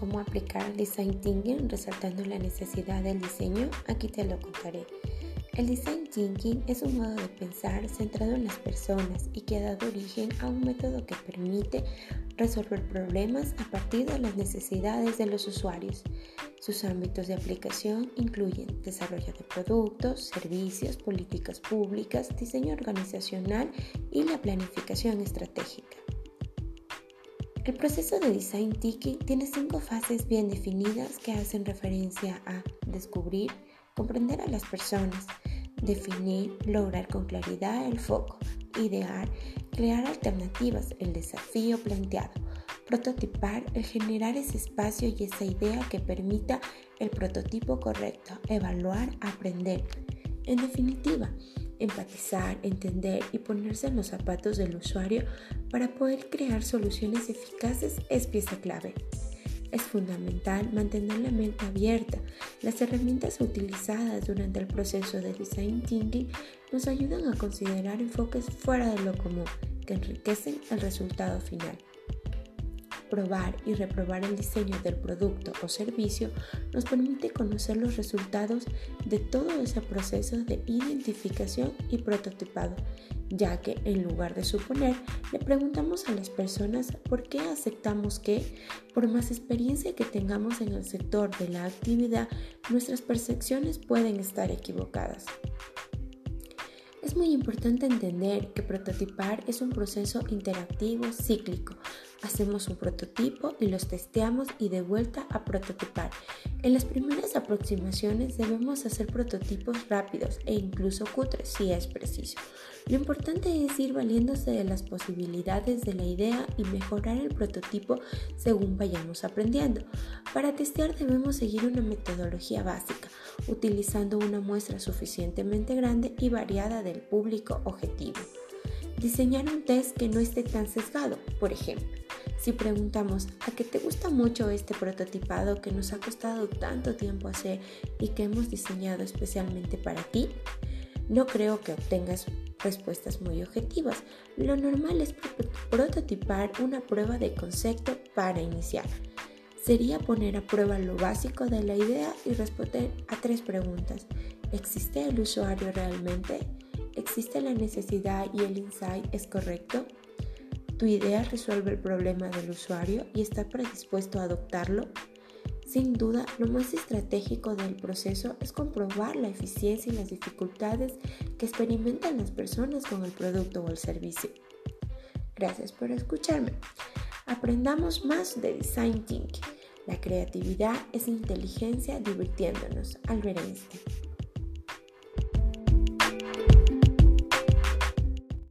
cómo aplicar Design Thinking resaltando la necesidad del diseño? Aquí te lo contaré. El Design Thinking es un modo de pensar centrado en las personas y que ha dado origen a un método que permite resolver problemas a partir de las necesidades de los usuarios. Sus ámbitos de aplicación incluyen desarrollo de productos, servicios, políticas públicas, diseño organizacional y la planificación estratégica. El proceso de Design Thinking tiene cinco fases bien definidas que hacen referencia a descubrir, comprender a las personas, definir, lograr con claridad el foco, idear, crear alternativas, el desafío planteado, prototipar, el generar ese espacio y esa idea que permita el prototipo correcto, evaluar, aprender. En definitiva, empatizar, entender y ponerse en los zapatos del usuario para poder crear soluciones eficaces es pieza clave. Es fundamental mantener la mente abierta. Las herramientas utilizadas durante el proceso de design thinking nos ayudan a considerar enfoques fuera de lo común que enriquecen el resultado final. Probar y reprobar el diseño del producto o servicio nos permite conocer los resultados de todo ese proceso de identificación y prototipado ya que en lugar de suponer, le preguntamos a las personas por qué aceptamos que, por más experiencia que tengamos en el sector de la actividad, nuestras percepciones pueden estar equivocadas. Es muy importante entender que prototipar es un proceso interactivo cíclico. Hacemos un prototipo y los testeamos y de vuelta a prototipar. En las primeras aproximaciones debemos hacer prototipos rápidos e incluso cutres si es preciso. Lo importante es ir valiéndose de las posibilidades de la idea y mejorar el prototipo según vayamos aprendiendo. Para testear debemos seguir una metodología básica, utilizando una muestra suficientemente grande y variada del público objetivo. Diseñar un test que no esté tan sesgado, por ejemplo. Si preguntamos a qué te gusta mucho este prototipado que nos ha costado tanto tiempo hacer y que hemos diseñado especialmente para ti, no creo que obtengas respuestas muy objetivas. Lo normal es prototipar una prueba de concepto para iniciar. Sería poner a prueba lo básico de la idea y responder a tres preguntas. ¿Existe el usuario realmente? ¿Existe la necesidad y el insight es correcto? ¿Tu idea resuelve el problema del usuario y está predispuesto a adoptarlo? Sin duda, lo más estratégico del proceso es comprobar la eficiencia y las dificultades que experimentan las personas con el producto o el servicio. Gracias por escucharme. Aprendamos más de Design Thinking. La creatividad es inteligencia divirtiéndonos. Albert Einstein.